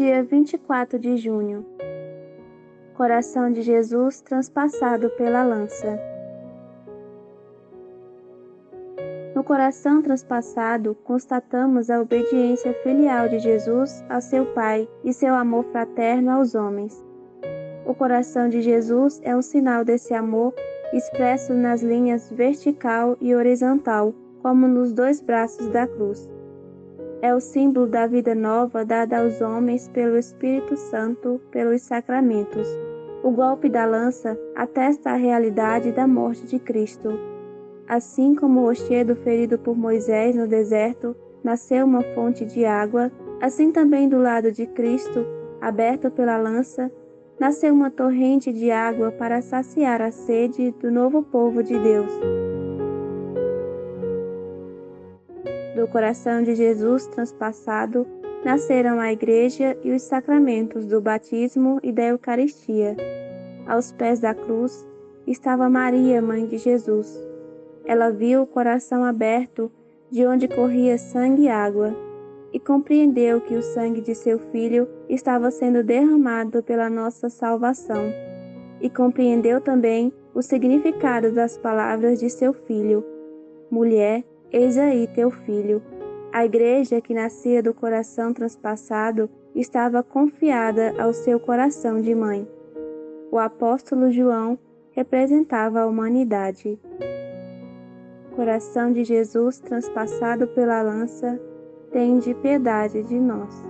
dia 24 de junho. Coração de Jesus transpassado pela lança. No coração transpassado, constatamos a obediência filial de Jesus a seu Pai e seu amor fraterno aos homens. O coração de Jesus é um sinal desse amor expresso nas linhas vertical e horizontal, como nos dois braços da cruz. É o símbolo da vida nova dada aos homens pelo Espírito Santo pelos sacramentos. O golpe da lança atesta a realidade da morte de Cristo. Assim como o rochedo ferido por Moisés no deserto nasceu uma fonte de água, assim também do lado de Cristo, aberto pela lança, nasceu uma torrente de água para saciar a sede do novo povo de Deus. Do coração de Jesus transpassado nasceram a Igreja e os sacramentos do batismo e da Eucaristia. Aos pés da cruz estava Maria, mãe de Jesus. Ela viu o coração aberto de onde corria sangue e água e compreendeu que o sangue de seu filho estava sendo derramado pela nossa salvação, e compreendeu também o significado das palavras de seu filho: Mulher, eis aí teu filho. A igreja que nascia do coração transpassado estava confiada ao seu coração de mãe. O apóstolo João representava a humanidade. Coração de Jesus transpassado pela lança, tende piedade de nós.